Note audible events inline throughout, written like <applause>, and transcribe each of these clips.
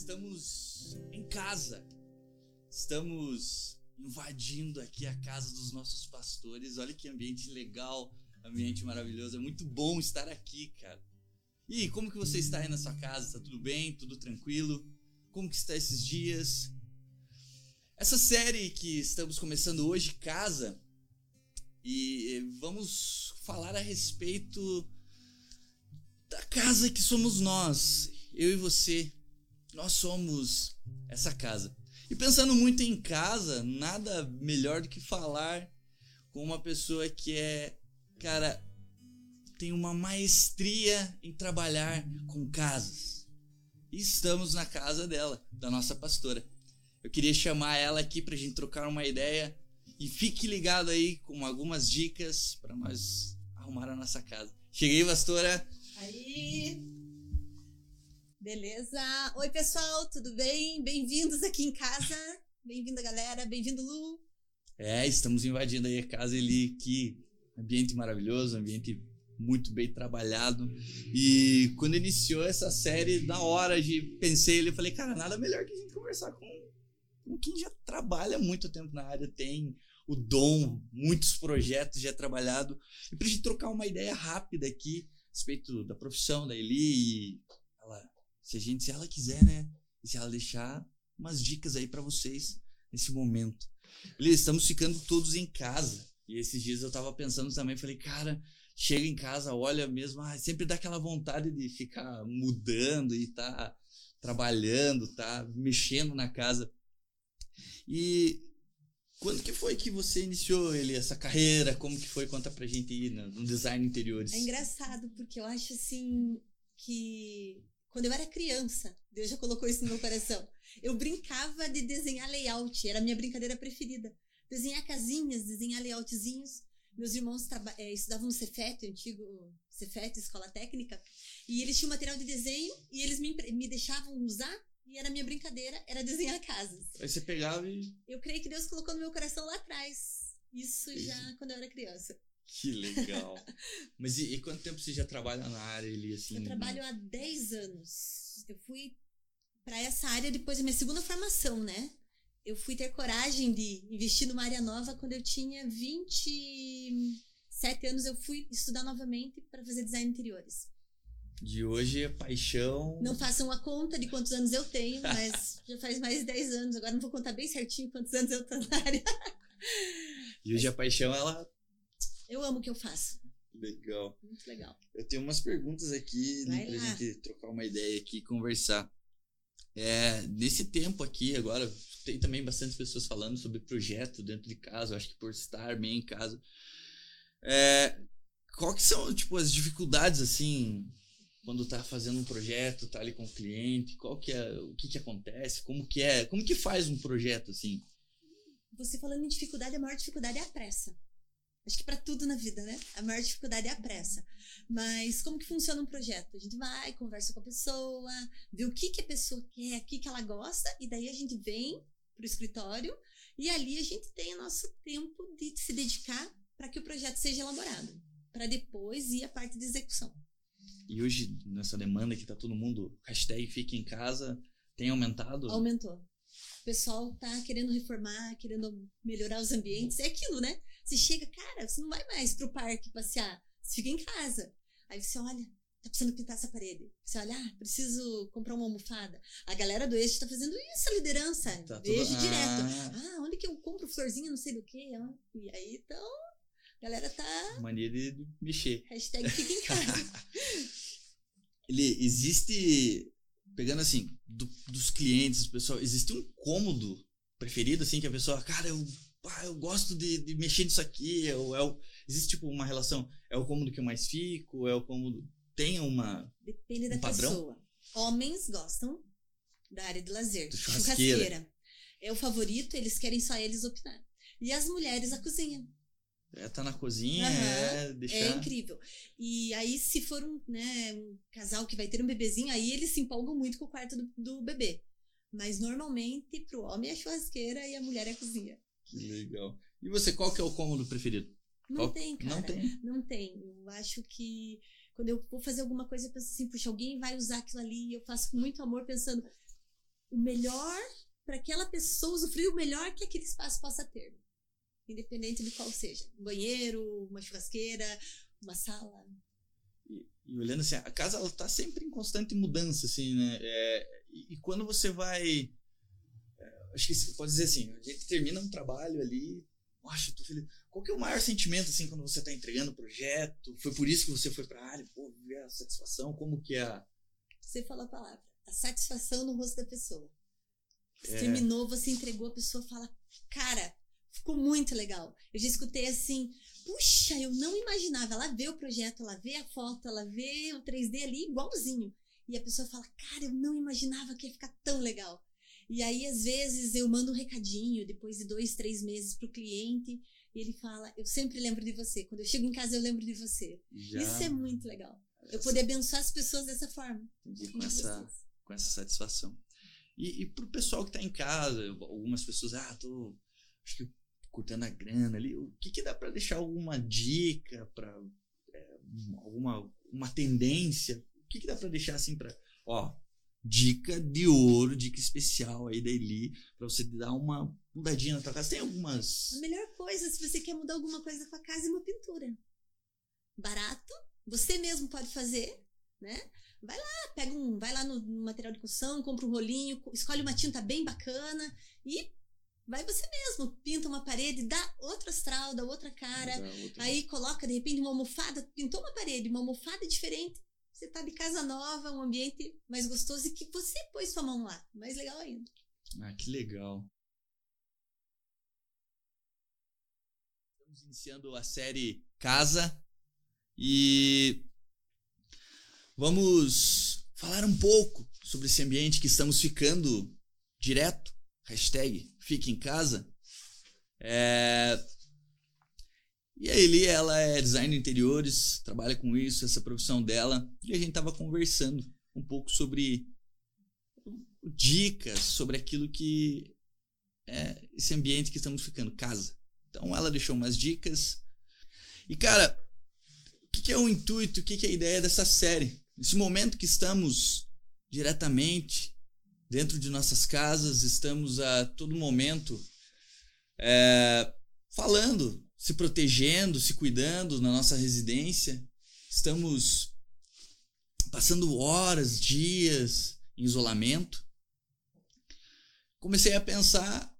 Estamos em casa. Estamos invadindo aqui a casa dos nossos pastores. Olha que ambiente legal, ambiente maravilhoso. É muito bom estar aqui, cara. E como que você está aí na sua casa? Está tudo bem? Tudo tranquilo? Como que está esses dias? Essa série que estamos começando hoje, Casa, e vamos falar a respeito da casa que somos nós, eu e você. Nós somos essa casa. E pensando muito em casa, nada melhor do que falar com uma pessoa que é, cara, tem uma maestria em trabalhar com casas. E estamos na casa dela, da nossa pastora. Eu queria chamar ela aqui para a gente trocar uma ideia e fique ligado aí com algumas dicas para nós arrumar a nossa casa. Cheguei, pastora. Aí. Beleza? Oi, pessoal, tudo bem? Bem-vindos aqui em casa. Bem-vinda, galera. Bem-vindo, Lu. É, estamos invadindo aí a casa ali, que ambiente maravilhoso, ambiente muito bem trabalhado. E quando iniciou essa série, na hora de pensei, ele falei, cara, nada melhor que a gente conversar com com quem já trabalha muito tempo na área, tem o dom, muitos projetos já trabalhado. E para a gente trocar uma ideia rápida aqui a respeito da profissão da Eli, e se a gente, se ela quiser, né? E se ela deixar umas dicas aí para vocês nesse momento. Eli, estamos ficando todos em casa. E esses dias eu tava pensando também, falei, cara, chega em casa, olha mesmo, ah, sempre dá aquela vontade de ficar mudando e tá trabalhando, tá mexendo na casa. E quando que foi que você iniciou ele essa carreira? Como que foi? Conta pra gente aí no design interiores. É engraçado porque eu acho assim que quando eu era criança, Deus já colocou isso no meu coração. Eu brincava de desenhar layout, era a minha brincadeira preferida. Desenhar casinhas, desenhar layoutzinhos. Meus irmãos é, estudavam no Cefet, antigo Cefet, escola técnica, e eles tinham material de desenho e eles me, me deixavam usar e era minha brincadeira, era desenhar casas. Aí você pegava e. Eu creio que Deus colocou no meu coração lá atrás. Isso já quando eu era criança. Que legal. <laughs> Mas e, e, quanto tempo você já trabalha na área ali, assim? Eu trabalho há 10 anos. Eu fui para essa área depois da minha segunda formação, né? Eu fui ter coragem de investir numa área nova quando eu tinha 27 anos. Eu fui estudar novamente para fazer design interiores de hoje é paixão. Não façam a conta de quantos anos eu tenho, <laughs> mas já faz mais de 10 anos. Agora não vou contar bem certinho quantos anos eu tô na área. E hoje a paixão, ela. Eu amo o que eu faço. Legal. Muito legal. Eu tenho umas perguntas aqui né, pra gente trocar uma ideia aqui e conversar. É, nesse tempo aqui, agora, tem também bastante pessoas falando sobre projeto dentro de casa. Eu acho que por estar bem em casa. É, qual que são, tipo, as dificuldades, assim, quando tá fazendo um projeto, tá ali com o cliente, qual que é, o que que acontece, como que é, como que faz um projeto assim? Você falando em dificuldade, a maior dificuldade é a pressa. Acho que para tudo na vida, né? A maior dificuldade é a pressa. Mas como que funciona um projeto? A gente vai, conversa com a pessoa, vê o que que a pessoa quer, o que que ela gosta, e daí a gente vem pro escritório e ali a gente tem o nosso tempo de se dedicar para que o projeto seja elaborado, para depois ir a parte de execução. E hoje, nessa demanda que tá todo mundo, hashtag fica em casa, tem aumentado? Aumentou. O pessoal tá querendo reformar, querendo melhorar os ambientes. É aquilo, né? Você chega, cara, você não vai mais pro parque passear, você fica em casa. Aí você olha, tá precisando pintar essa parede. Você olha, ah, preciso comprar uma almofada. A galera do Eixo tá fazendo isso, a liderança. Tá Vejo tudo... direto. Ah. ah, onde que eu compro florzinha, não sei do que. E aí, então, a galera tá... Mania de mexer. Hashtag fica em casa. <laughs> ele existe pegando assim do, dos clientes, pessoal, existe um cômodo preferido assim que a pessoa, cara, eu, ah, eu gosto de, de mexer nisso aqui, é o, é existe tipo uma relação, é o cômodo que eu mais fico, é o cômodo tem uma depende um da padrão? pessoa. Homens gostam da área de lazer, churrasqueira. churrasqueira. É o favorito, eles querem só eles opinar. E as mulheres a cozinha. É, tá na cozinha, uhum. é deixar... É incrível. E aí, se for um, né, um casal que vai ter um bebezinho, aí eles se empolgam muito com o quarto do, do bebê. Mas normalmente, pro homem é a churrasqueira e a mulher é a cozinha. Que legal. E você, qual que é o cômodo preferido? Não qual... tem, cara. Não tem? Não tem. Eu acho que quando eu vou fazer alguma coisa, eu penso assim, puxa, alguém vai usar aquilo ali, eu faço com muito amor, pensando, o melhor para aquela pessoa usufruir o melhor que aquele espaço possa ter. Independente de qual seja. Um banheiro, uma churrasqueira, uma sala. E, e olhando assim, a casa ela tá sempre em constante mudança, assim, né? É, e, e, quando você vai. Acho que você pode dizer assim, a gente termina um trabalho ali. Poxa, tô feliz. Qual que é o maior sentimento, assim, quando você tá entregando o projeto? Foi por isso que você foi pra área? Pô, ver a satisfação? Como que é? Você falou a palavra. A satisfação no rosto da pessoa. Você é. terminou, você entregou, a pessoa fala, cara, ficou muito legal. Eu já escutei assim, puxa, eu não imaginava. Ela vê o projeto, ela vê a foto, ela vê o 3D ali igualzinho. E a pessoa fala, cara, eu não imaginava que ia ficar tão legal. E aí, às vezes, eu mando um recadinho depois de dois, três meses pro cliente. E ele fala, eu sempre lembro de você. Quando eu chego em casa, eu lembro de você. Já... Isso é muito legal. Eu poder abençoar as pessoas dessa forma. Entendi, com essa, com essa satisfação. E, e pro pessoal que tá em casa, algumas pessoas, ah, tô acho que cortando a grana ali, o que que dá para deixar alguma dica para é, alguma uma tendência? O que que dá para deixar assim para, ó, dica de ouro, dica especial aí da Eli para você dar uma mudadinha na tua casa. Tem algumas A melhor coisa se você quer mudar alguma coisa com a casa é uma pintura. Barato, você mesmo pode fazer, né? Vai lá, pega um, vai lá no, material de construção, compra um rolinho, escolhe uma tinta bem bacana e vai você mesmo, pinta uma parede, dá outro astral, dá outra cara, outra. aí coloca de repente uma almofada, pintou uma parede, uma almofada diferente, você tá de casa nova, um ambiente mais gostoso e que você pôs sua mão lá, mais legal ainda. Ah, que legal. Estamos iniciando a série Casa e Vamos falar um pouco sobre esse ambiente que estamos ficando direto. Hashtag fique em casa. É... E a Eli, ela é designer de interiores, trabalha com isso, essa profissão dela. E a gente tava conversando um pouco sobre dicas, sobre aquilo que é esse ambiente que estamos ficando, casa. Então ela deixou umas dicas. E cara, o que, que é o intuito, o que, que é a ideia dessa série? Nesse momento que estamos diretamente dentro de nossas casas, estamos a todo momento é, falando, se protegendo, se cuidando na nossa residência. Estamos passando horas, dias em isolamento. Comecei a pensar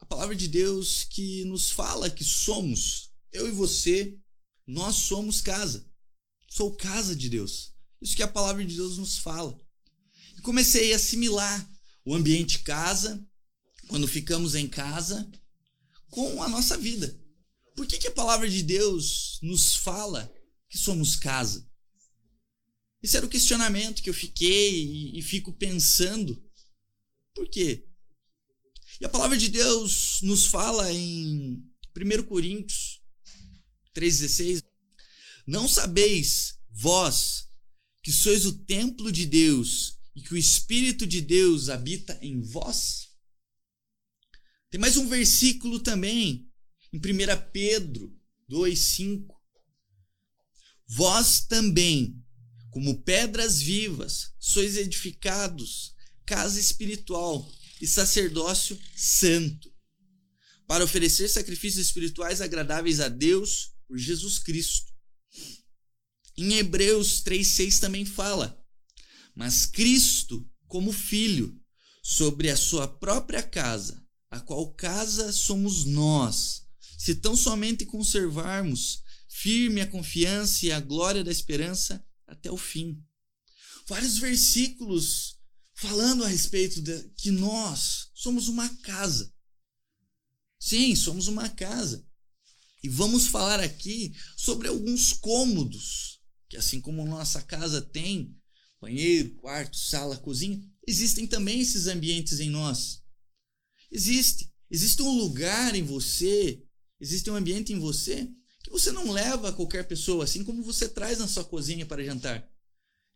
a palavra de Deus que nos fala que somos, eu e você, nós somos casa. Sou casa de Deus. Isso que a palavra de Deus nos fala. E comecei a assimilar o ambiente casa, quando ficamos em casa, com a nossa vida. Por que, que a palavra de Deus nos fala que somos casa? Esse era o questionamento que eu fiquei e, e fico pensando. Por quê? E a palavra de Deus nos fala em 1 Coríntios 3,16: não sabeis, vós, que sois o templo de Deus e que o Espírito de Deus habita em vós? Tem mais um versículo também, em 1 Pedro 2,5. Vós também, como pedras vivas, sois edificados, casa espiritual e sacerdócio santo, para oferecer sacrifícios espirituais agradáveis a Deus por Jesus Cristo. Em Hebreus 3,6 também fala: Mas Cristo, como filho, sobre a sua própria casa, a qual casa somos nós, se tão somente conservarmos firme a confiança e a glória da esperança até o fim. Vários versículos falando a respeito de que nós somos uma casa. Sim, somos uma casa. E vamos falar aqui sobre alguns cômodos que assim como nossa casa tem banheiro, quarto, sala, cozinha, existem também esses ambientes em nós. Existe. Existe um lugar em você, existe um ambiente em você que você não leva a qualquer pessoa, assim como você traz na sua cozinha para jantar.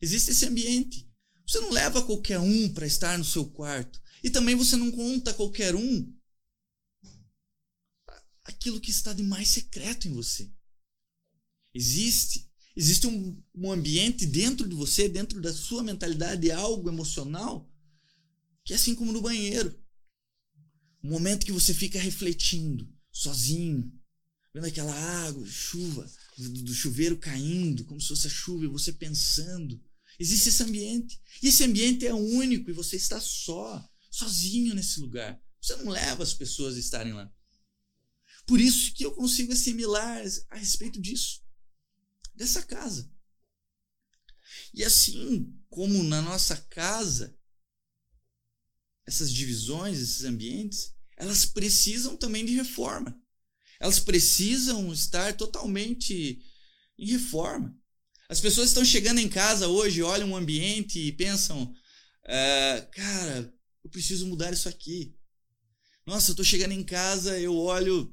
Existe esse ambiente. Você não leva qualquer um para estar no seu quarto. E também você não conta qualquer um aquilo que está de mais secreto em você. Existe Existe um, um ambiente dentro de você, dentro da sua mentalidade, algo emocional que é assim como no banheiro. Um momento que você fica refletindo, sozinho, vendo aquela água, chuva, do chuveiro caindo, como se fosse a chuva, e você pensando. Existe esse ambiente. E esse ambiente é único e você está só, sozinho nesse lugar. Você não leva as pessoas a estarem lá. Por isso que eu consigo assimilar a respeito disso, dessa casa. E assim como na nossa casa, essas divisões, esses ambientes, elas precisam também de reforma. Elas precisam estar totalmente em reforma. As pessoas estão chegando em casa hoje, olham o ambiente e pensam: ah, cara, eu preciso mudar isso aqui. Nossa, eu estou chegando em casa, eu olho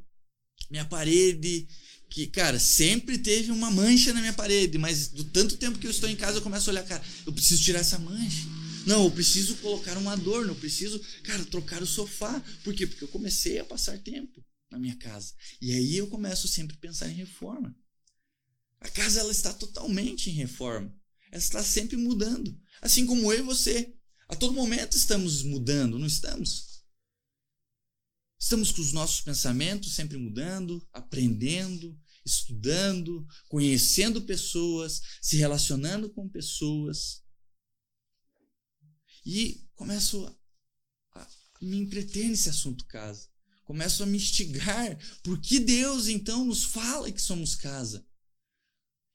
minha parede, que, cara, sempre teve uma mancha na minha parede, mas do tanto tempo que eu estou em casa, eu começo a olhar, cara, eu preciso tirar essa mancha. Não, eu preciso colocar um adorno, eu preciso, cara, trocar o sofá. Por quê? Porque eu comecei a passar tempo na minha casa. E aí eu começo sempre a pensar em reforma. A casa ela está totalmente em reforma. Ela está sempre mudando, assim como eu e você. A todo momento estamos mudando, não estamos? Estamos com os nossos pensamentos sempre mudando, aprendendo, estudando, conhecendo pessoas, se relacionando com pessoas. E começo a, me entreter nesse assunto casa. Começo a me instigar por que Deus então nos fala que somos casa.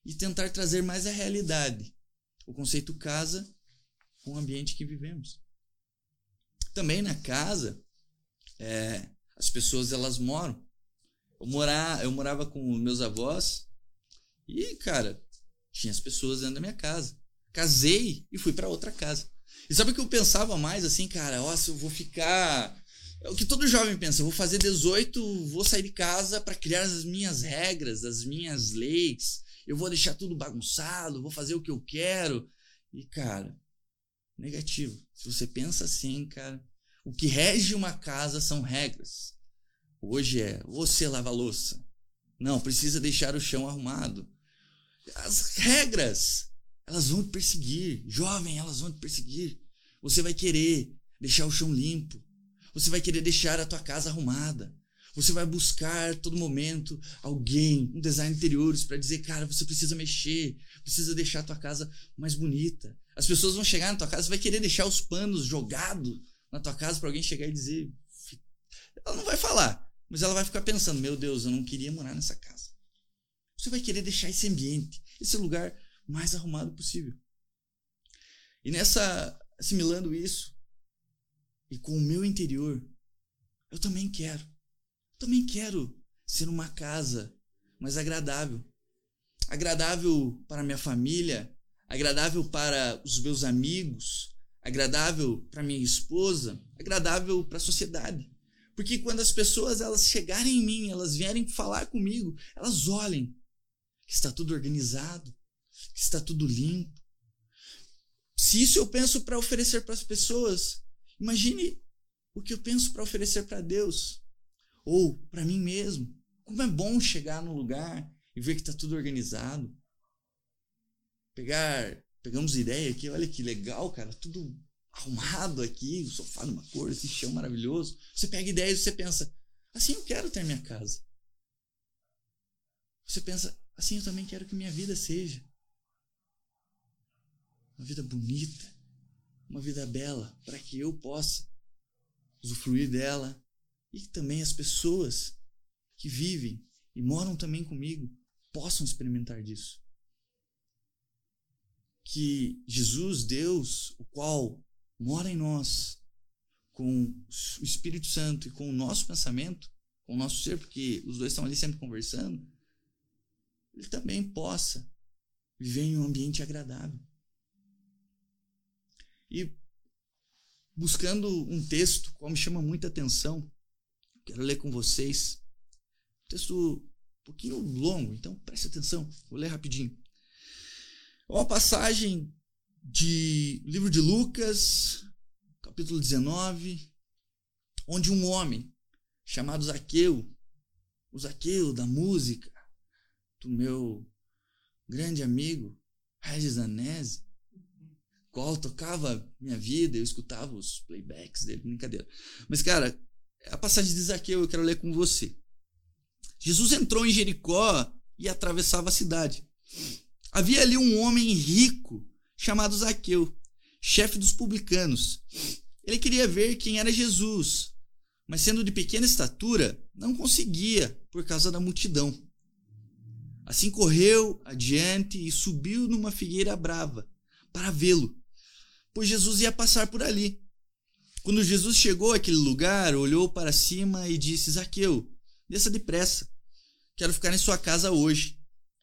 E tentar trazer mais a realidade, o conceito casa com o ambiente que vivemos. Também na casa, é, as pessoas elas moram. Eu, morar, eu morava com meus avós e, cara, tinha as pessoas dentro da minha casa. Casei e fui para outra casa. E sabe o que eu pensava mais assim, cara? Nossa, eu vou ficar. É o que todo jovem pensa, eu vou fazer 18, vou sair de casa para criar as minhas regras, as minhas leis. Eu vou deixar tudo bagunçado, vou fazer o que eu quero. E, cara, negativo. Se você pensa assim, cara, o que rege uma casa são regras. Hoje é você lava louça. Não, precisa deixar o chão arrumado. As regras, elas vão te perseguir. Jovem, elas vão te perseguir. Você vai querer deixar o chão limpo. Você vai querer deixar a tua casa arrumada. Você vai buscar todo momento alguém, um design interiores, para dizer, cara, você precisa mexer, precisa deixar a tua casa mais bonita. As pessoas vão chegar na tua casa, você vai querer deixar os panos jogados na tua casa para alguém chegar e dizer. Ela não vai falar, mas ela vai ficar pensando: meu Deus, eu não queria morar nessa casa. Você vai querer deixar esse ambiente, esse lugar mais arrumado possível. E nessa, assimilando isso, e com o meu interior, eu também quero. Eu também quero ser uma casa mais agradável. Agradável para minha família, agradável para os meus amigos, agradável para minha esposa, agradável para a sociedade. Porque quando as pessoas elas chegarem em mim, elas vierem falar comigo, elas olhem que está tudo organizado, está tudo limpo. Se isso eu penso para oferecer para as pessoas, imagine o que eu penso para oferecer para Deus ou para mim mesmo. Como é bom chegar num lugar e ver que está tudo organizado. Pegar Pegamos ideia aqui, olha que legal, cara, tudo arrumado aqui, o sofá numa cor, esse chão maravilhoso. Você pega ideias e você pensa, assim eu quero ter minha casa. Você pensa, assim eu também quero que minha vida seja. Uma vida bonita, uma vida bela, para que eu possa usufruir dela e que também as pessoas que vivem e moram também comigo possam experimentar disso que Jesus, Deus, o qual mora em nós, com o Espírito Santo e com o nosso pensamento, com o nosso ser, porque os dois estão ali sempre conversando, ele também possa viver em um ambiente agradável. E buscando um texto qual me chama muita atenção, quero ler com vocês. Um texto um pouquinho longo, então preste atenção, vou ler rapidinho. É uma passagem de livro de Lucas, capítulo 19, onde um homem chamado Zaqueu, o Zaqueu da música, do meu grande amigo Regis Anese, qual tocava minha vida, eu escutava os playbacks dele, brincadeira. Mas, cara, a passagem de Zaqueu eu quero ler com você. Jesus entrou em Jericó e atravessava a cidade. Havia ali um homem rico chamado Zaqueu, chefe dos publicanos. Ele queria ver quem era Jesus, mas sendo de pequena estatura, não conseguia por causa da multidão. Assim correu adiante e subiu numa figueira brava para vê-lo, pois Jesus ia passar por ali. Quando Jesus chegou àquele lugar, olhou para cima e disse: Zaqueu, desça depressa, quero ficar em sua casa hoje.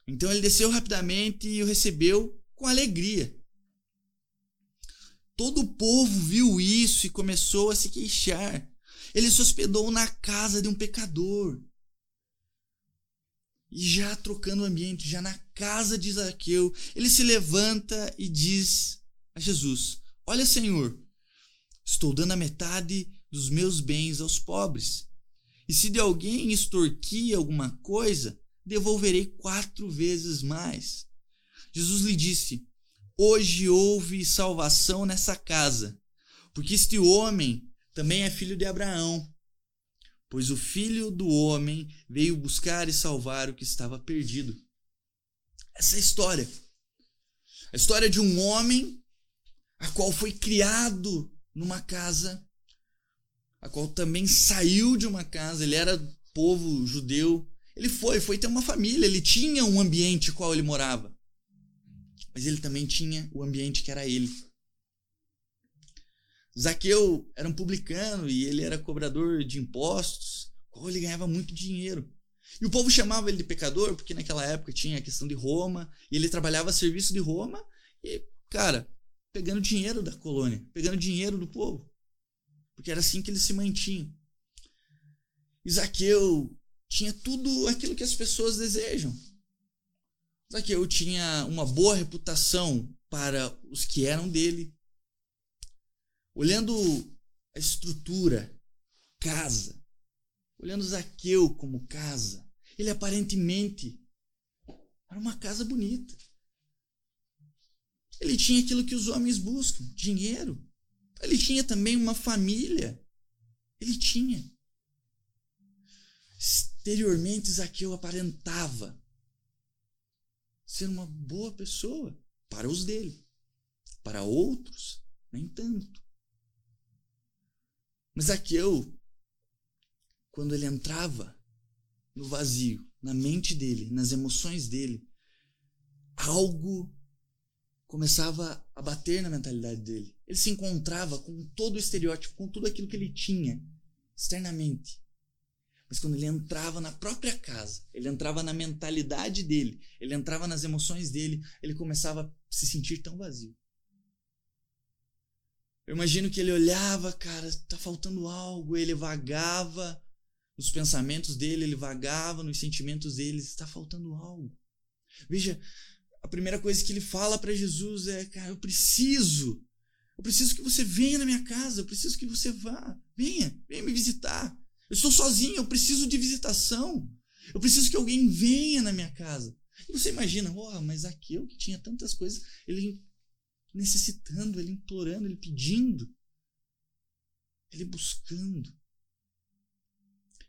Então ele desceu rapidamente e o recebeu com alegria. Todo o povo viu isso e começou a se queixar. Ele se hospedou na casa de um pecador. E já trocando o ambiente, já na casa de Zaqueu, ele se levanta e diz a Jesus: Olha, Senhor, estou dando a metade dos meus bens aos pobres. E se de alguém extorquir alguma coisa, devolverei quatro vezes mais. Jesus lhe disse: Hoje houve salvação nessa casa, porque este homem também é filho de Abraão. Pois o filho do homem veio buscar e salvar o que estava perdido. Essa é a história. A história de um homem a qual foi criado numa casa, a qual também saiu de uma casa, ele era povo judeu, ele foi, foi ter uma família, ele tinha um ambiente qual ele morava. Mas ele também tinha o ambiente que era ele. Zaqueu era um publicano e ele era cobrador de impostos, qual ele ganhava muito dinheiro. E o povo chamava ele de pecador porque naquela época tinha a questão de Roma, e ele trabalhava a serviço de Roma e, cara, pegando dinheiro da colônia, pegando dinheiro do povo. Porque era assim que ele se mantinha. Zaqueu tinha tudo aquilo que as pessoas desejam. Zaqueu tinha uma boa reputação para os que eram dele. Olhando a estrutura, casa, olhando Zaqueu como casa, ele aparentemente era uma casa bonita. Ele tinha aquilo que os homens buscam, dinheiro. Ele tinha também uma família. Ele tinha. Exteriormente, Zaqueu aparentava ser uma boa pessoa para os dele. Para outros, nem tanto. Mas Zaqueu, quando ele entrava no vazio, na mente dele, nas emoções dele, algo começava a bater na mentalidade dele. Ele se encontrava com todo o estereótipo, com tudo aquilo que ele tinha externamente. Mas quando ele entrava na própria casa, ele entrava na mentalidade dele, ele entrava nas emoções dele, ele começava a se sentir tão vazio. Eu imagino que ele olhava, cara, tá faltando algo, ele vagava nos pensamentos dele, ele vagava nos sentimentos dele, está faltando algo. Veja, primeira coisa que ele fala para Jesus é, cara, eu preciso, eu preciso que você venha na minha casa, eu preciso que você vá, venha, venha me visitar. Eu estou sozinho, eu preciso de visitação. Eu preciso que alguém venha na minha casa. E você imagina, oh, mas aquele que tinha tantas coisas, ele necessitando, ele implorando, ele pedindo, ele buscando.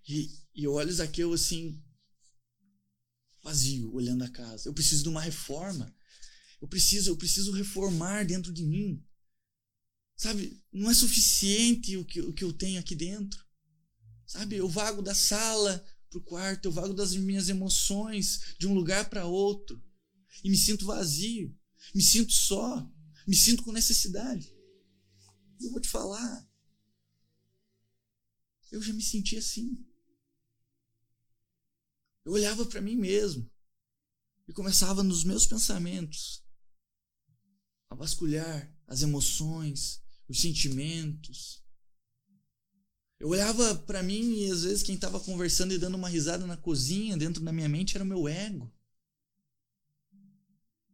E, e eu Zaqueu assim, vazio, olhando a casa. Eu preciso de uma reforma. Eu preciso, eu preciso reformar dentro de mim. Sabe, não é suficiente o que, o que eu tenho aqui dentro. Sabe, eu vago da sala para o quarto, eu vago das minhas emoções de um lugar para outro e me sinto vazio, me sinto só, me sinto com necessidade. Eu vou te falar, eu já me senti assim. Eu olhava para mim mesmo e começava nos meus pensamentos a vasculhar as emoções, os sentimentos, eu olhava para mim e às vezes quem estava conversando e dando uma risada na cozinha, dentro da minha mente, era o meu ego.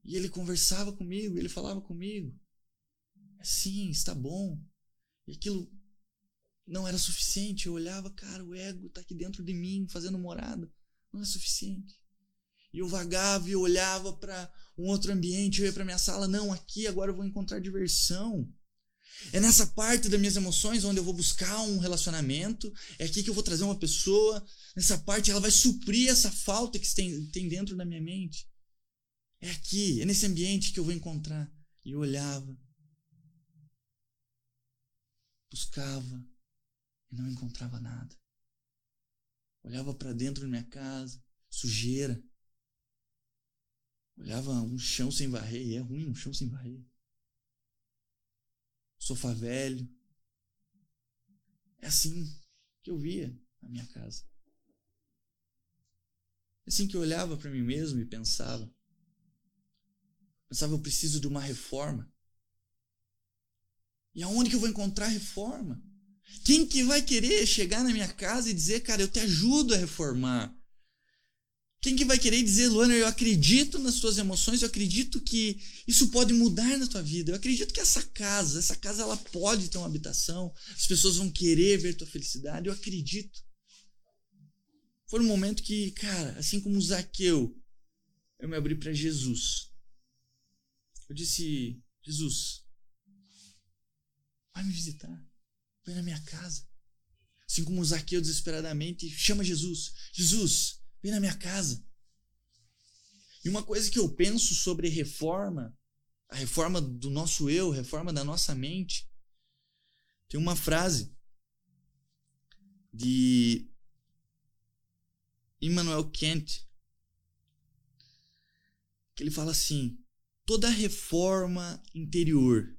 E ele conversava comigo, ele falava comigo. Sim, está bom. E aquilo não era suficiente. Eu olhava, cara, o ego está aqui dentro de mim, fazendo morada. Não é suficiente. E eu vagava e olhava para um outro ambiente, eu ia para minha sala, não, aqui agora eu vou encontrar diversão. É nessa parte das minhas emoções onde eu vou buscar um relacionamento, é aqui que eu vou trazer uma pessoa, nessa parte ela vai suprir essa falta que tem, tem dentro da minha mente. É aqui, é nesse ambiente que eu vou encontrar. E eu olhava, buscava e não encontrava nada. Olhava para dentro da minha casa, sujeira. Olhava um chão sem varrer, e é ruim um chão sem varrer. Sofá velho. É assim que eu via na minha casa. É assim que eu olhava para mim mesmo e pensava. Pensava, eu preciso de uma reforma. E aonde que eu vou encontrar reforma? Quem que vai querer chegar na minha casa e dizer, cara, eu te ajudo a reformar? Quem que vai querer dizer, Luana, eu acredito nas tuas emoções, eu acredito que isso pode mudar na tua vida. Eu acredito que essa casa, essa casa ela pode ter uma habitação, as pessoas vão querer ver tua felicidade, eu acredito. Foi um momento que, cara, assim como Zaqueu, eu me abri para Jesus. Eu disse, Jesus, vai me visitar, vai na minha casa. Assim como Zaqueu desesperadamente chama Jesus, Jesus, Vem na minha casa. E uma coisa que eu penso sobre reforma, a reforma do nosso eu, reforma da nossa mente, tem uma frase de Immanuel Kant que ele fala assim: toda reforma interior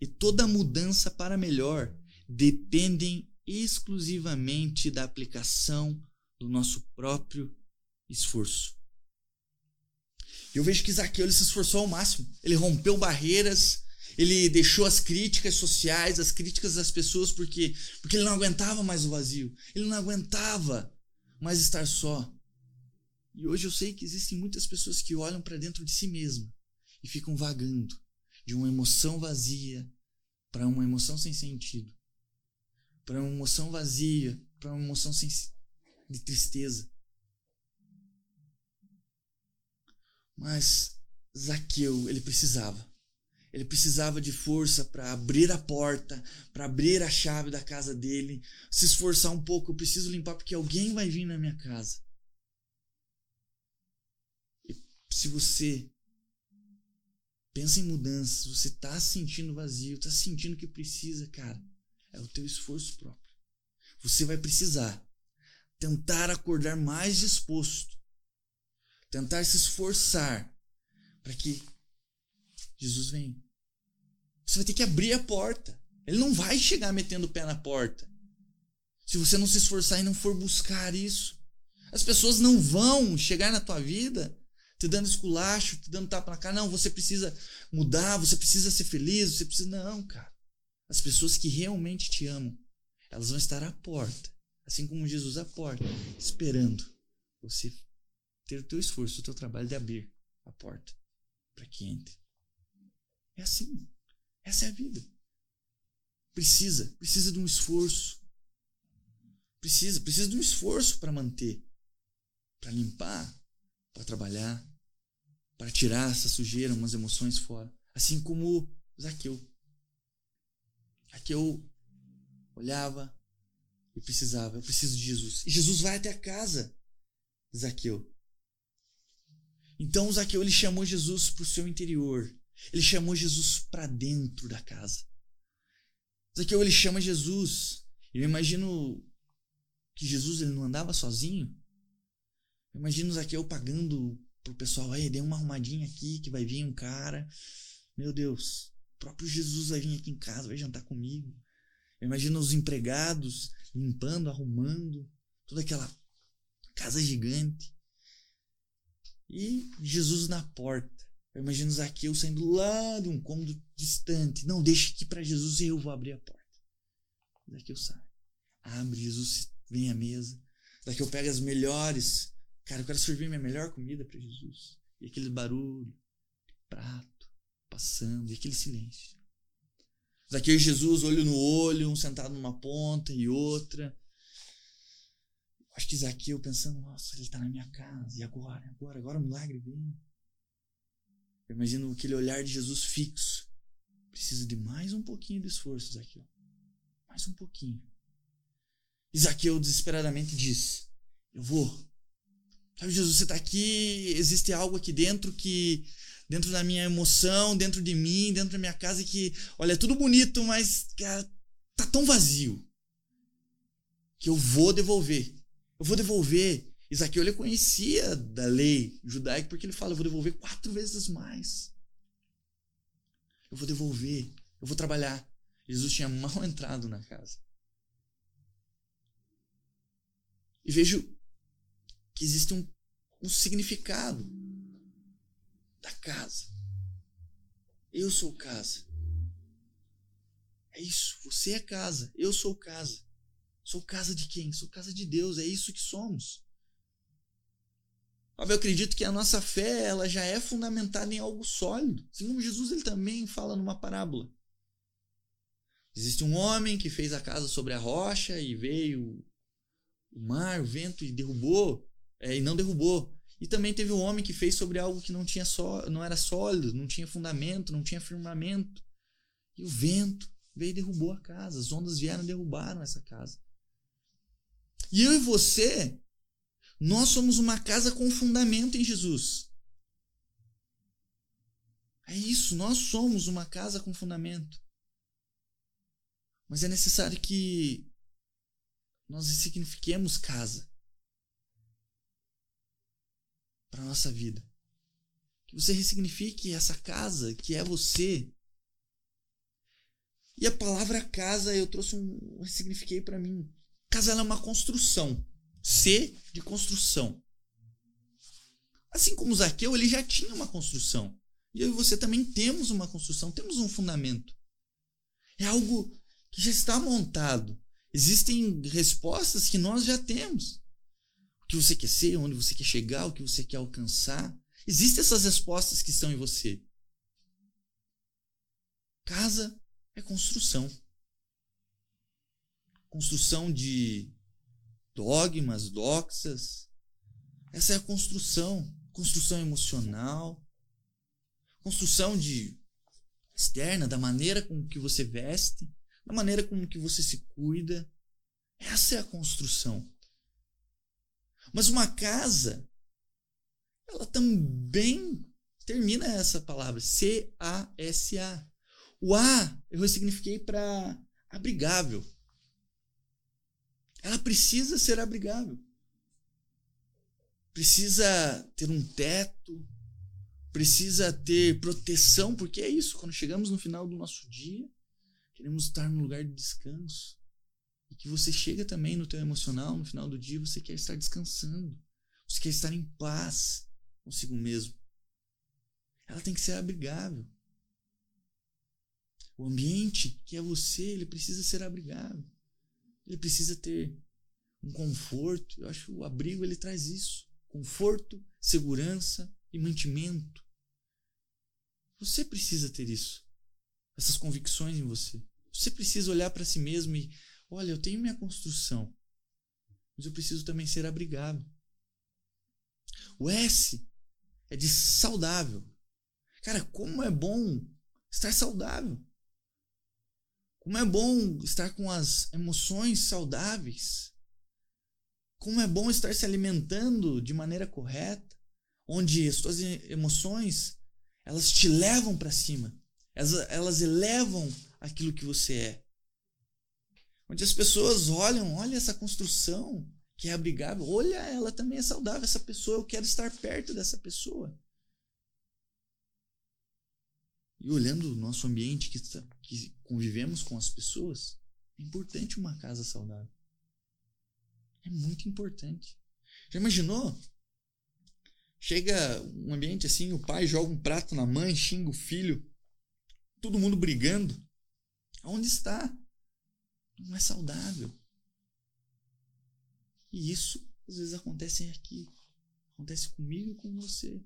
e toda mudança para melhor dependem exclusivamente da aplicação do nosso próprio esforço. Eu vejo que Zaqueu se esforçou ao máximo. Ele rompeu barreiras, ele deixou as críticas sociais, as críticas das pessoas, porque, porque ele não aguentava mais o vazio. Ele não aguentava mais estar só. E hoje eu sei que existem muitas pessoas que olham para dentro de si mesma e ficam vagando de uma emoção vazia para uma emoção sem sentido, para uma emoção vazia, para uma emoção de tristeza. Mas Zaqueu, ele precisava. Ele precisava de força para abrir a porta, para abrir a chave da casa dele, se esforçar um pouco. Eu preciso limpar porque alguém vai vir na minha casa. E se você pensa em mudança, se você está sentindo vazio, está sentindo que precisa, cara, é o teu esforço próprio. Você vai precisar tentar acordar mais disposto, tentar se esforçar para que Jesus venha. Você vai ter que abrir a porta. Ele não vai chegar metendo o pé na porta. Se você não se esforçar e não for buscar isso, as pessoas não vão chegar na tua vida te dando esculacho, te dando tapa na cara. Não, você precisa mudar, você precisa ser feliz, você precisa. Não, cara. As pessoas que realmente te amam, elas vão estar à porta assim como Jesus à porta, esperando você ter o teu esforço, o teu trabalho de abrir a porta para que entre. É assim. Essa é a vida. Precisa, precisa de um esforço. Precisa, precisa de um esforço para manter, para limpar, para trabalhar, para tirar essa sujeira, umas emoções fora. Assim como Zaqueu. Zaqueu olhava, eu precisava, eu preciso de Jesus. E Jesus vai até a casa de Zaqueu. Então Zaqueu ele chamou Jesus para o seu interior. Ele chamou Jesus para dentro da casa. Zaqueu ele chama Jesus. Eu imagino que Jesus ele não andava sozinho. Eu imagino Zaqueu pagando pro pessoal, aí dê uma arrumadinha aqui que vai vir um cara. Meu Deus, próprio Jesus vai vir aqui em casa, vai jantar comigo. Eu imagino os empregados limpando, arrumando, toda aquela casa gigante. E Jesus na porta. Eu imagino Zaqueu saindo lá de um cômodo distante. Não, deixe que para Jesus eu vou abrir a porta. Zaqueu sai. Abre, Jesus vem à mesa. Zaqueu pega as melhores. Cara, eu quero servir minha melhor comida para Jesus. E aquele barulho, prato, passando, e aquele silêncio. Zaqueu e Jesus, olho no olho, um sentado numa ponta e outra. Acho que Zaqueu pensando, nossa, ele está na minha casa, e agora? Agora, agora o milagre vem. Eu imagino aquele olhar de Jesus fixo. Precisa de mais um pouquinho de esforço, Zaqueu. Mais um pouquinho. E Zaqueu desesperadamente diz: Eu vou. Sabe, Jesus, você está aqui, existe algo aqui dentro que. Dentro da minha emoção, dentro de mim, dentro da minha casa, que, olha, é tudo bonito, mas cara, tá tão vazio que eu vou devolver. Eu vou devolver. Isaqueu ele conhecia da lei judaica porque ele fala: eu vou devolver quatro vezes mais. Eu vou devolver. Eu vou trabalhar. Jesus tinha mal <laughs> entrado na casa. E vejo que existe um, um significado da casa. Eu sou casa. É isso. Você é casa. Eu sou casa. Sou casa de quem? Sou casa de Deus. É isso que somos. Eu acredito que a nossa fé ela já é fundamentada em algo sólido. Assim como Jesus ele também fala numa parábola. Existe um homem que fez a casa sobre a rocha e veio o mar, o vento e derrubou, é, e não derrubou. E também teve um homem que fez sobre algo que não tinha só, não era sólido, não tinha fundamento, não tinha firmamento. E o vento veio e derrubou a casa, as ondas vieram e derrubaram essa casa. E eu e você, nós somos uma casa com fundamento em Jesus. É isso, nós somos uma casa com fundamento. Mas é necessário que nós signifiquemos casa para nossa vida. Que você ressignifique essa casa que é você. E a palavra casa eu trouxe um, ressignifiquei para mim. Casa é uma construção. C de construção. Assim como Zaqueu, ele já tinha uma construção. E eu e você também temos uma construção, temos um fundamento. É algo que já está montado. Existem respostas que nós já temos. O que você quer ser, onde você quer chegar, o que você quer alcançar. Existem essas respostas que estão em você. Casa é construção construção de dogmas, doxas. Essa é a construção, construção emocional, construção de externa, da maneira com que você veste, da maneira com que você se cuida. Essa é a construção. Mas uma casa, ela também termina essa palavra, C-A-S-A. O A eu ressignifiquei para abrigável. Ela precisa ser abrigável. Precisa ter um teto, precisa ter proteção, porque é isso, quando chegamos no final do nosso dia, queremos estar num lugar de descanso. Que você chega também no teu emocional, no final do dia, você quer estar descansando. Você quer estar em paz consigo mesmo. Ela tem que ser abrigável. O ambiente que é você, ele precisa ser abrigável. Ele precisa ter um conforto. Eu acho que o abrigo ele traz isso: conforto, segurança e mantimento. Você precisa ter isso. Essas convicções em você. Você precisa olhar para si mesmo e, olha, eu tenho minha construção, mas eu preciso também ser abrigável. O S é de saudável. Cara, como é bom estar saudável. Como é bom estar com as emoções saudáveis. Como é bom estar se alimentando de maneira correta, onde as suas emoções elas te levam para cima. Elas, elas elevam aquilo que você é. Onde as pessoas olham, olha essa construção que é abrigável, olha ela também é saudável, essa pessoa, eu quero estar perto dessa pessoa. E olhando o nosso ambiente que, que convivemos com as pessoas, é importante uma casa saudável. É muito importante. Já imaginou? Chega um ambiente assim, o pai joga um prato na mãe, xinga o filho, todo mundo brigando. Aonde está? Não é saudável. E isso às vezes acontece aqui. Acontece comigo e com você.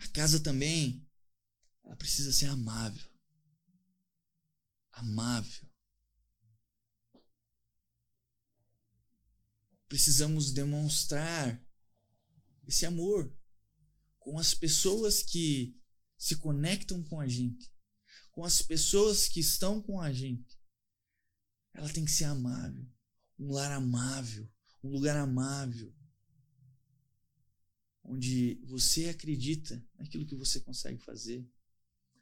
A casa também, ela precisa ser amável. Amável. precisamos demonstrar esse amor com as pessoas que se conectam com a gente, com as pessoas que estão com a gente. Ela tem que ser amável, um lar amável, um lugar amável, onde você acredita naquilo que você consegue fazer,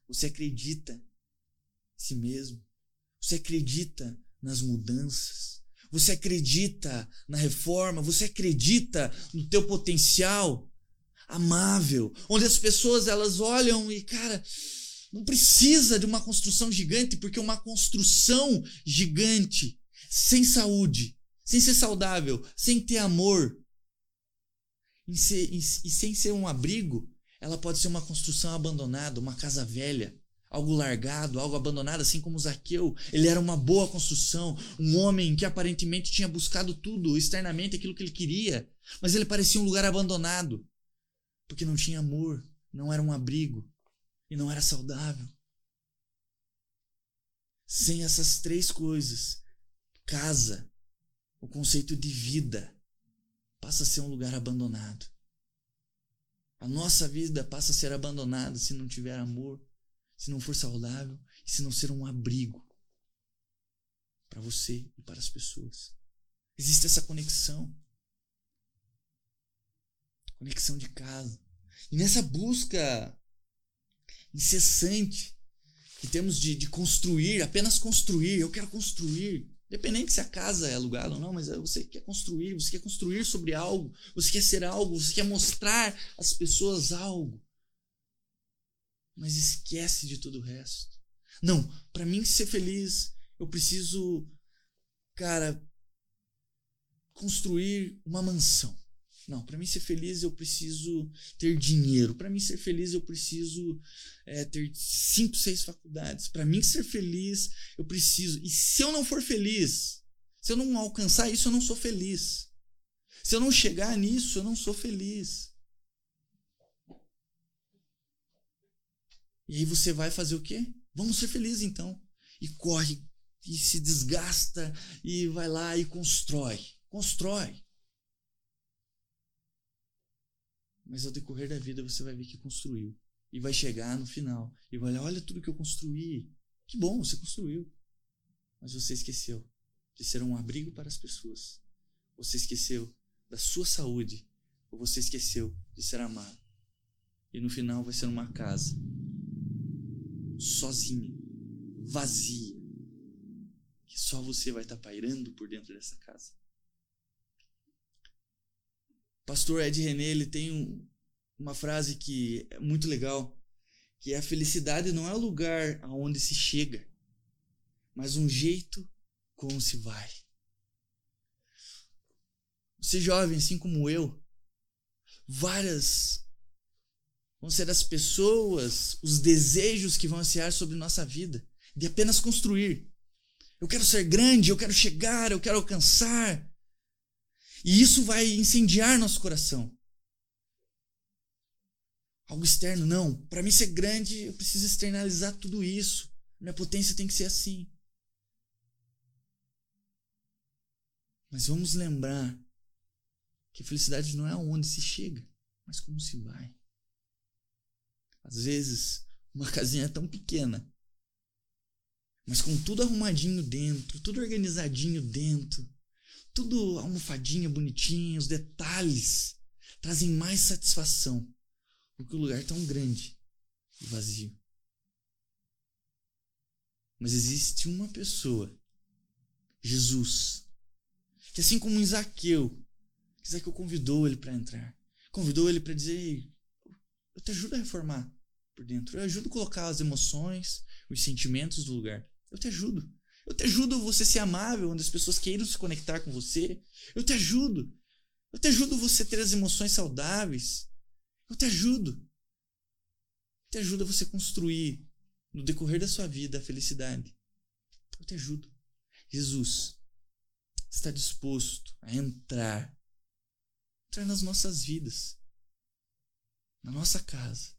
você acredita em si mesmo, você acredita nas mudanças, você acredita na reforma, você acredita no teu potencial amável, onde as pessoas elas olham e cara, não precisa de uma construção gigante, porque uma construção gigante sem saúde, sem ser saudável, sem ter amor, e, sem ser um abrigo, ela pode ser uma construção abandonada, uma casa velha, algo largado, algo abandonado, assim como Zaqueu. Ele era uma boa construção, um homem que aparentemente tinha buscado tudo externamente, aquilo que ele queria, mas ele parecia um lugar abandonado, porque não tinha amor, não era um abrigo e não era saudável. Sem essas três coisas, casa, o conceito de vida, passa a ser um lugar abandonado. A nossa vida passa a ser abandonada se não tiver amor, se não for saudável e se não ser um abrigo para você e para as pessoas. Existe essa conexão. Conexão de casa. E nessa busca incessante que temos de, de construir, apenas construir, eu quero construir, Independente se a casa é alugada ou não, mas você quer construir, você quer construir sobre algo, você quer ser algo, você quer mostrar às pessoas algo. Mas esquece de todo o resto. Não, para mim ser feliz, eu preciso, cara, construir uma mansão. Não, para mim ser feliz eu preciso ter dinheiro. Para mim ser feliz eu preciso é, ter cinco, seis faculdades. Para mim ser feliz eu preciso. E se eu não for feliz, se eu não alcançar isso, eu não sou feliz. Se eu não chegar nisso, eu não sou feliz. E aí você vai fazer o quê? Vamos ser felizes então. E corre, e se desgasta, e vai lá e constrói. Constrói. Mas ao decorrer da vida você vai ver que construiu. E vai chegar no final e vai olhar: olha tudo que eu construí. Que bom, você construiu. Mas você esqueceu de ser um abrigo para as pessoas. Você esqueceu da sua saúde. Ou você esqueceu de ser amado. E no final vai ser uma casa sozinha, vazia, que só você vai estar pairando por dentro dessa casa. Pastor Ed René, ele tem um, uma frase que é muito legal, que é a felicidade não é o lugar aonde se chega, mas um jeito como se vai. Você jovem, assim como eu, várias vão ser as pessoas, os desejos que vão ansiar sobre nossa vida, de apenas construir. Eu quero ser grande, eu quero chegar, eu quero alcançar. E isso vai incendiar nosso coração. Algo externo, não. Para mim ser grande, eu preciso externalizar tudo isso. Minha potência tem que ser assim. Mas vamos lembrar que a felicidade não é onde se chega, mas como se vai. Às vezes, uma casinha é tão pequena, mas com tudo arrumadinho dentro, tudo organizadinho dentro, tudo almofadinha, bonitinha, os detalhes trazem mais satisfação do que o lugar tão grande e vazio. Mas existe uma pessoa, Jesus, que assim como que Isaqueu convidou ele para entrar, convidou ele para dizer: Eu te ajudo a reformar por dentro, eu ajudo a colocar as emoções, os sentimentos do lugar, eu te ajudo. Eu te ajudo você ser amável, onde as pessoas queiram se conectar com você. Eu te ajudo. Eu te ajudo você ter as emoções saudáveis. Eu te ajudo. Eu te ajudo a você construir no decorrer da sua vida a felicidade. Eu te ajudo. Jesus está disposto a entrar, entrar nas nossas vidas, na nossa casa,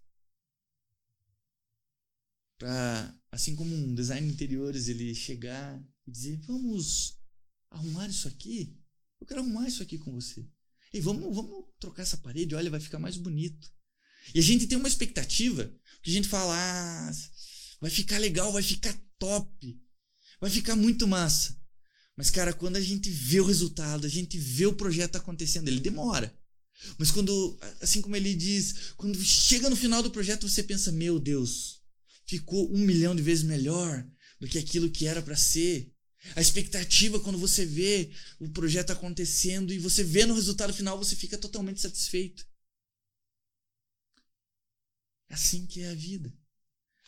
para assim como um design de interiores ele chegar e dizer vamos arrumar isso aqui Eu quero arrumar isso aqui com você. E vamos, vamos trocar essa parede, olha, vai ficar mais bonito. E a gente tem uma expectativa que a gente fala, ah, vai ficar legal, vai ficar top, vai ficar muito massa. Mas, cara, quando a gente vê o resultado, a gente vê o projeto acontecendo, ele demora. Mas quando, assim como ele diz, quando chega no final do projeto, você pensa, meu Deus, ficou um milhão de vezes melhor do que aquilo que era para ser. A expectativa quando você vê o projeto acontecendo e você vê no resultado final, você fica totalmente satisfeito. É assim que é a vida.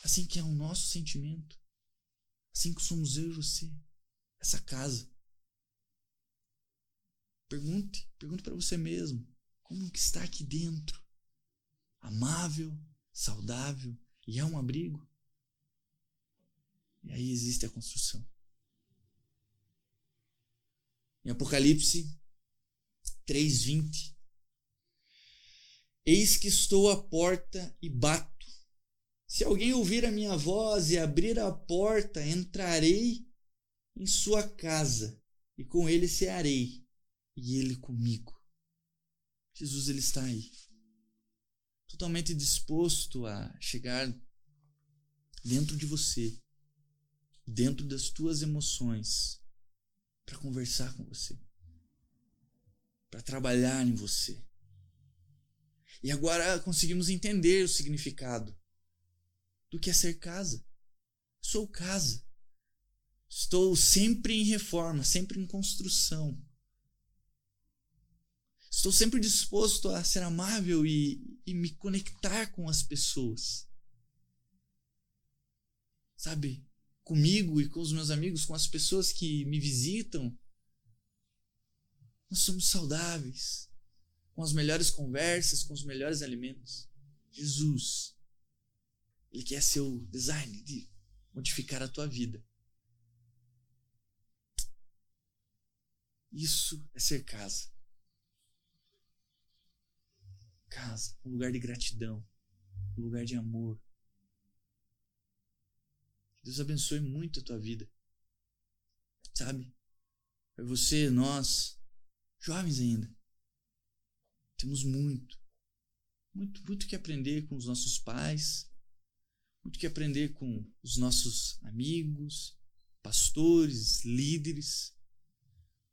Assim que é o nosso sentimento. Assim que somos eu e você. Essa casa. Pergunte, pergunte para você mesmo. Como que está aqui dentro? Amável, saudável e é um abrigo? E aí existe a construção. Em Apocalipse 3:20 Eis que estou à porta e bato. Se alguém ouvir a minha voz e abrir a porta, entrarei em sua casa e com ele cearei e ele comigo. Jesus ele está aí, totalmente disposto a chegar dentro de você, dentro das tuas emoções, para conversar com você, para trabalhar em você. E agora conseguimos entender o significado do que é ser casa. Sou casa. Estou sempre em reforma, sempre em construção. Estou sempre disposto a ser amável e, e me conectar com as pessoas. Sabe? Comigo e com os meus amigos, com as pessoas que me visitam. Nós somos saudáveis, com as melhores conversas, com os melhores alimentos. Jesus, Ele quer seu design de modificar a tua vida. Isso é ser casa. Casa, um lugar de gratidão, um lugar de amor. Deus abençoe muito a tua vida. Sabe? Você, nós, jovens ainda. Temos muito, muito, muito que aprender com os nossos pais, muito que aprender com os nossos amigos, pastores, líderes,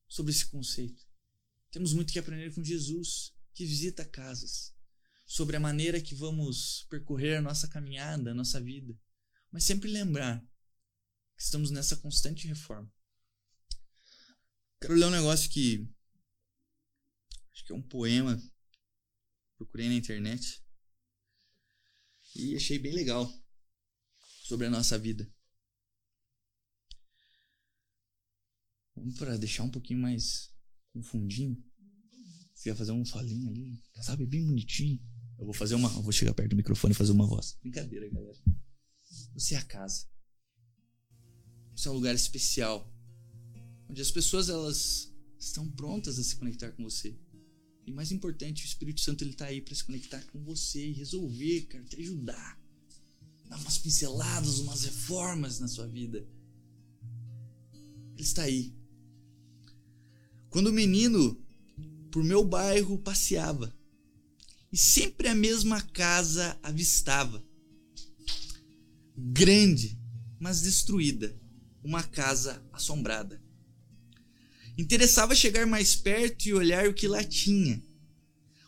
sobre esse conceito. Temos muito que aprender com Jesus, que visita casas, sobre a maneira que vamos percorrer a nossa caminhada, a nossa vida. Mas sempre lembrar que estamos nessa constante reforma. Quero ler um negócio que acho que é um poema procurei na internet e achei bem legal sobre a nossa vida. Vamos para deixar um pouquinho mais confundinho. Você ia fazer um solinho ali, sabe, bem bonitinho. Eu vou fazer uma, eu vou chegar perto do microfone e fazer uma voz. Brincadeira, galera. Você é a casa. Você é um lugar especial, onde as pessoas elas estão prontas a se conectar com você. E mais importante, o Espírito Santo ele tá aí para se conectar com você e resolver, cara, te ajudar. Dar umas pinceladas, umas reformas na sua vida. Ele está aí. Quando o menino por meu bairro passeava e sempre a mesma casa avistava. Grande, mas destruída, uma casa assombrada. Interessava chegar mais perto e olhar o que lá tinha.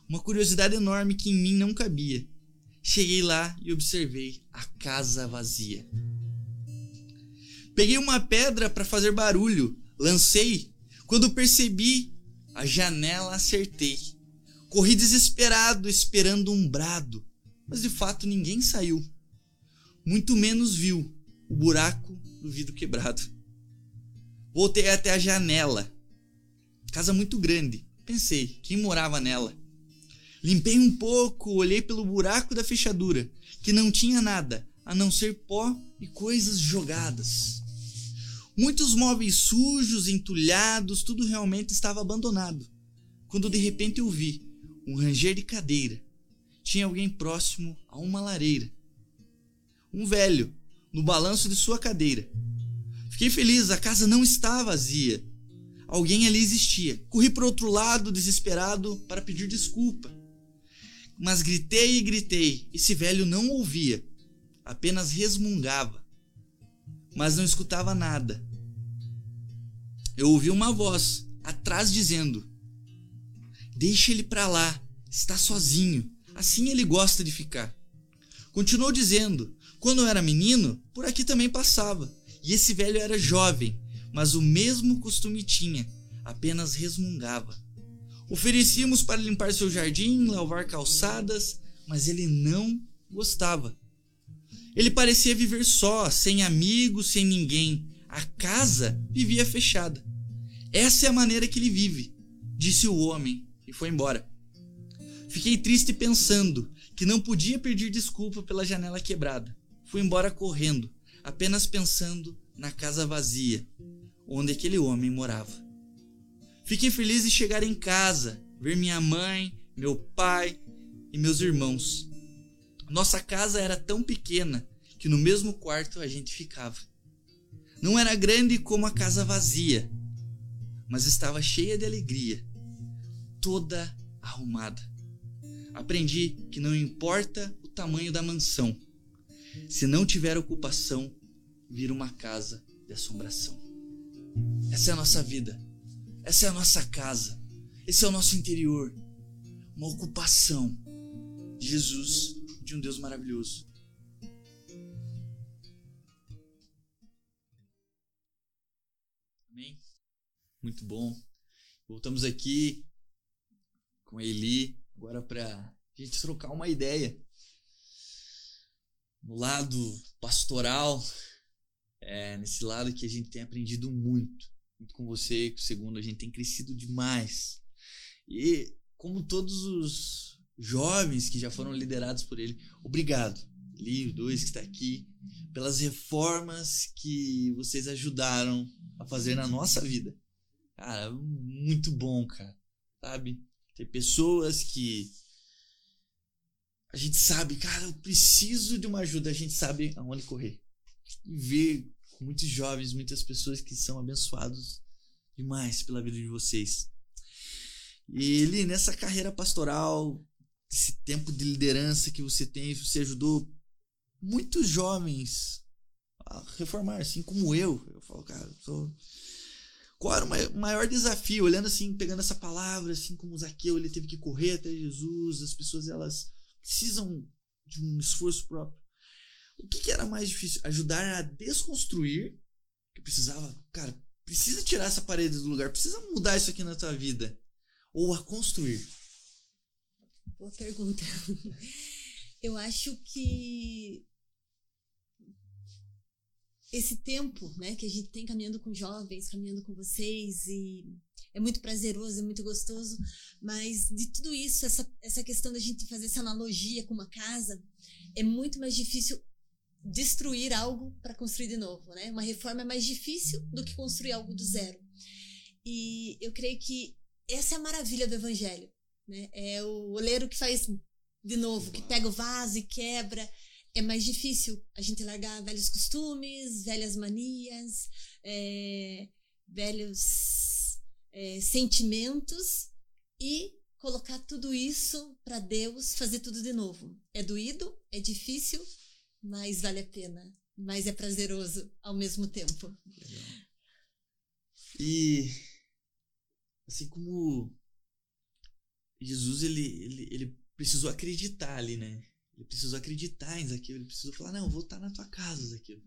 Uma curiosidade enorme que em mim não cabia. Cheguei lá e observei a casa vazia. Peguei uma pedra para fazer barulho, lancei. Quando percebi, a janela acertei. Corri desesperado, esperando um brado, mas de fato ninguém saiu. Muito menos viu o buraco do vidro quebrado. Voltei até a janela Casa muito grande. Pensei, quem morava nela? Limpei um pouco, olhei pelo buraco da fechadura, que não tinha nada, a não ser pó e coisas jogadas. Muitos móveis sujos, entulhados, tudo realmente estava abandonado. Quando de repente eu vi um ranger de cadeira. Tinha alguém próximo a uma lareira. Um velho, no balanço de sua cadeira. Fiquei feliz, a casa não estava vazia. alguém ali existia. Corri para outro lado, desesperado, para pedir desculpa. Mas gritei e gritei, esse velho não ouvia, apenas resmungava, mas não escutava nada. Eu ouvi uma voz atrás dizendo: Deixa ele para lá, está sozinho, assim ele gosta de ficar. Continuou dizendo: Quando eu era menino, por aqui também passava, e esse velho era jovem, mas o mesmo costume tinha, apenas resmungava. Oferecíamos para limpar seu jardim, lavar calçadas, mas ele não gostava. Ele parecia viver só, sem amigos, sem ninguém. A casa vivia fechada. Essa é a maneira que ele vive, disse o homem e foi embora. Fiquei triste pensando que não podia pedir desculpa pela janela quebrada. Fui embora correndo, apenas pensando na casa vazia, onde aquele homem morava. Fiquei feliz de chegar em casa, ver minha mãe, meu pai e meus irmãos. Nossa casa era tão pequena que no mesmo quarto a gente ficava. Não era grande como a casa vazia, mas estava cheia de alegria, toda arrumada. Aprendi que não importa o tamanho da mansão, se não tiver ocupação, vira uma casa de assombração. Essa é a nossa vida. Essa é a nossa casa. Esse é o nosso interior. Uma ocupação de Jesus, de um Deus maravilhoso. Amém? Muito bom. Voltamos aqui com a Eli, agora para a gente trocar uma ideia. No lado pastoral, é, nesse lado que a gente tem aprendido muito muito com você, com o segundo, a gente tem crescido demais. E como todos os jovens que já foram liderados por ele, obrigado, Lio, dois que está aqui, pelas reformas que vocês ajudaram a fazer na nossa vida. Cara, muito bom, cara. Sabe? Ter pessoas que a gente sabe, cara, eu preciso de uma ajuda, a gente sabe aonde correr. E ver muitos jovens, muitas pessoas que são abençoados demais pela vida de vocês. E ele, nessa carreira pastoral, esse tempo de liderança que você tem, você ajudou muitos jovens a reformar, assim como eu. Eu falo, cara, sou... qual era o maior desafio? Olhando assim, pegando essa palavra, assim como Zaqueu, ele teve que correr até Jesus, as pessoas elas precisam de um esforço próprio. O que, que era mais difícil? Ajudar a desconstruir, que precisava, cara, precisa tirar essa parede do lugar, precisa mudar isso aqui na tua vida. Ou a construir? Boa pergunta. <laughs> Eu acho que esse tempo, né, que a gente tem caminhando com jovens, caminhando com vocês e é muito prazeroso, é muito gostoso, mas de tudo isso, essa, essa questão da gente fazer essa analogia com uma casa, é muito mais difícil destruir algo para construir de novo, né? Uma reforma é mais difícil do que construir algo do zero. E eu creio que essa é a maravilha do evangelho, né? É o oleiro que faz de novo, que pega o vaso e quebra. É mais difícil a gente largar velhos costumes, velhas manias, é, velhos é, sentimentos e colocar tudo isso para Deus fazer tudo de novo. É doído, é difícil, mais vale a pena, mais é prazeroso ao mesmo tempo. E assim como Jesus ele, ele, ele precisou acreditar ali, né? Ele precisou acreditar em Zaqueu, ele precisou falar, não, eu vou estar na tua casa, Zaqueu.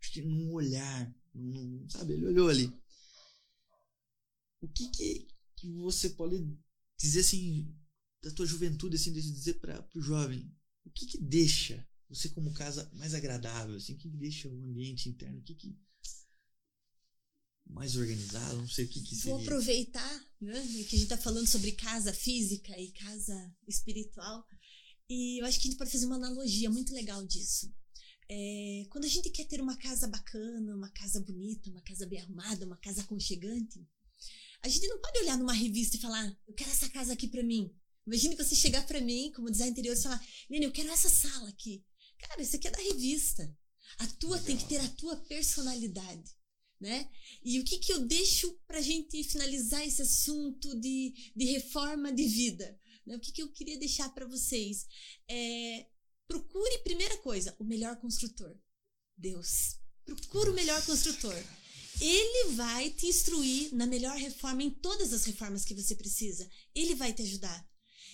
Acho que num olhar, num, sabe, ele olhou ali. O que que, que você pode dizer assim, da tua juventude, assim, dizer para o jovem, o que que deixa você como casa mais agradável, assim, o que, deixa o ambiente interno, o que, que mais organizado, não sei o que, que seria. Vou aproveitar, né, que a gente está falando sobre casa física e casa espiritual, e eu acho que a gente pode fazer uma analogia muito legal disso. É, quando a gente quer ter uma casa bacana, uma casa bonita, uma casa bem arrumada, uma casa aconchegante, a gente não pode olhar numa revista e falar, eu quero essa casa aqui para mim. Imagine você chegar para mim, como design interior, e falar, Nene, eu quero essa sala aqui. Cara, isso aqui é da revista. A tua Legal. tem que ter a tua personalidade. né? E o que, que eu deixo para a gente finalizar esse assunto de, de reforma de vida? Né? O que, que eu queria deixar para vocês? É, procure, primeira coisa, o melhor construtor. Deus. Procura o melhor construtor. Ele vai te instruir na melhor reforma, em todas as reformas que você precisa. Ele vai te ajudar.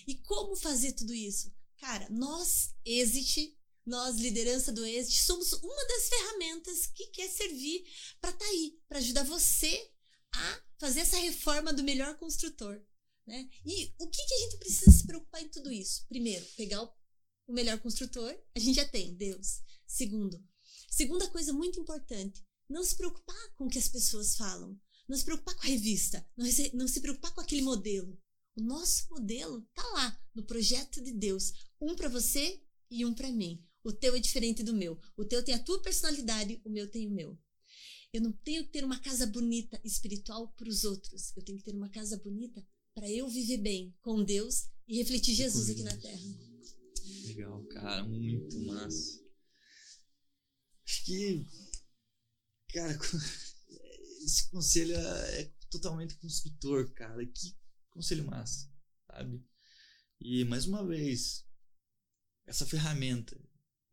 E como fazer tudo isso? Cara, nós, Exit, nós, liderança do Exit, somos uma das ferramentas que quer servir para estar tá aí, para ajudar você a fazer essa reforma do melhor construtor. Né? E o que, que a gente precisa se preocupar em tudo isso? Primeiro, pegar o, melhor construtor, a gente já tem, Deus. Segundo, segunda coisa muito importante, não se preocupar com o que as pessoas falam, não se preocupar com a revista, não se, não se preocupar com aquele modelo. O nosso modelo tá lá no projeto de Deus, um para você e um para mim. O teu é diferente do meu. O teu tem a tua personalidade, o meu tem o meu. Eu não tenho que ter uma casa bonita espiritual para os outros. Eu tenho que ter uma casa bonita para eu viver bem com Deus e refletir Jesus aqui na terra. Legal, cara, muito massa. Acho que, cara, <laughs> esse conselho é totalmente construtor, cara. Que conselho massa, sabe? E mais uma vez, essa ferramenta.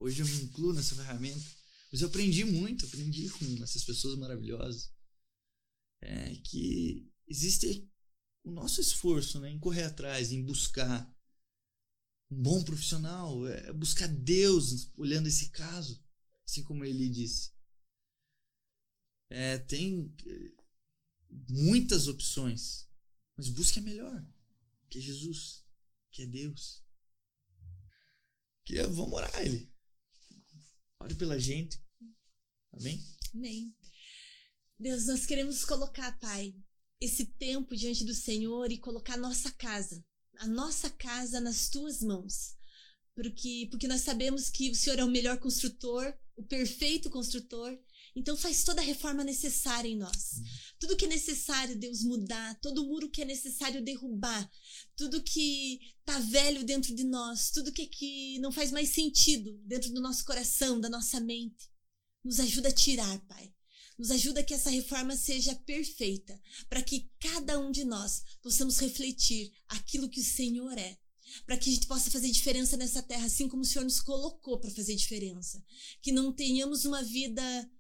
Hoje eu me incluo nessa ferramenta, mas eu aprendi muito, aprendi com essas pessoas maravilhosas. É que existe o nosso esforço né, em correr atrás, em buscar um bom profissional, é buscar Deus olhando esse caso, assim como ele disse. É, tem eh, muitas opções, mas busque a melhor, que é Jesus, que é Deus. Que é, vamos orar ele. Ore pela gente. Amém? Amém. Deus, nós queremos colocar, Pai, esse tempo diante do Senhor e colocar a nossa casa, a nossa casa nas tuas mãos. Porque, porque nós sabemos que o Senhor é o melhor construtor, o perfeito construtor. Então faz toda a reforma necessária em nós. Tudo que é necessário Deus mudar, todo muro que é necessário derrubar, tudo que tá velho dentro de nós, tudo que, que não faz mais sentido dentro do nosso coração, da nossa mente. Nos ajuda a tirar, Pai. Nos ajuda que essa reforma seja perfeita, para que cada um de nós possamos refletir aquilo que o Senhor é, para que a gente possa fazer diferença nessa terra, assim como o Senhor nos colocou para fazer diferença. Que não tenhamos uma vida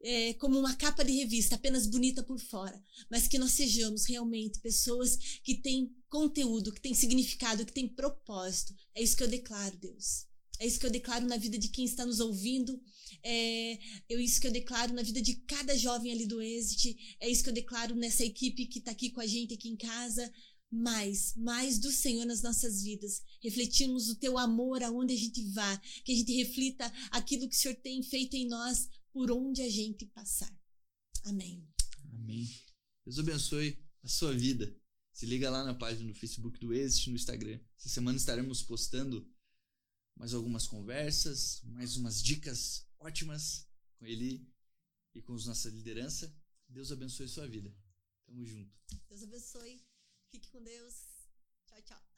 é, como uma capa de revista, apenas bonita por fora, mas que nós sejamos realmente pessoas que têm conteúdo, que têm significado, que têm propósito. É isso que eu declaro, Deus. É isso que eu declaro na vida de quem está nos ouvindo. É, é isso que eu declaro na vida de cada jovem ali do Exit. É isso que eu declaro nessa equipe que está aqui com a gente aqui em casa. Mais, mais do Senhor nas nossas vidas. Refletirmos o teu amor aonde a gente vá. Que a gente reflita aquilo que o Senhor tem feito em nós por onde a gente passar. Amém. Amém. Deus abençoe a sua vida. Se liga lá na página do Facebook do Exit no Instagram. Essa semana estaremos postando mais algumas conversas, mais umas dicas ótimas com ele e com nossa liderança. Deus abençoe sua vida. Tamo junto. Deus abençoe. Fique com Deus. Tchau, tchau.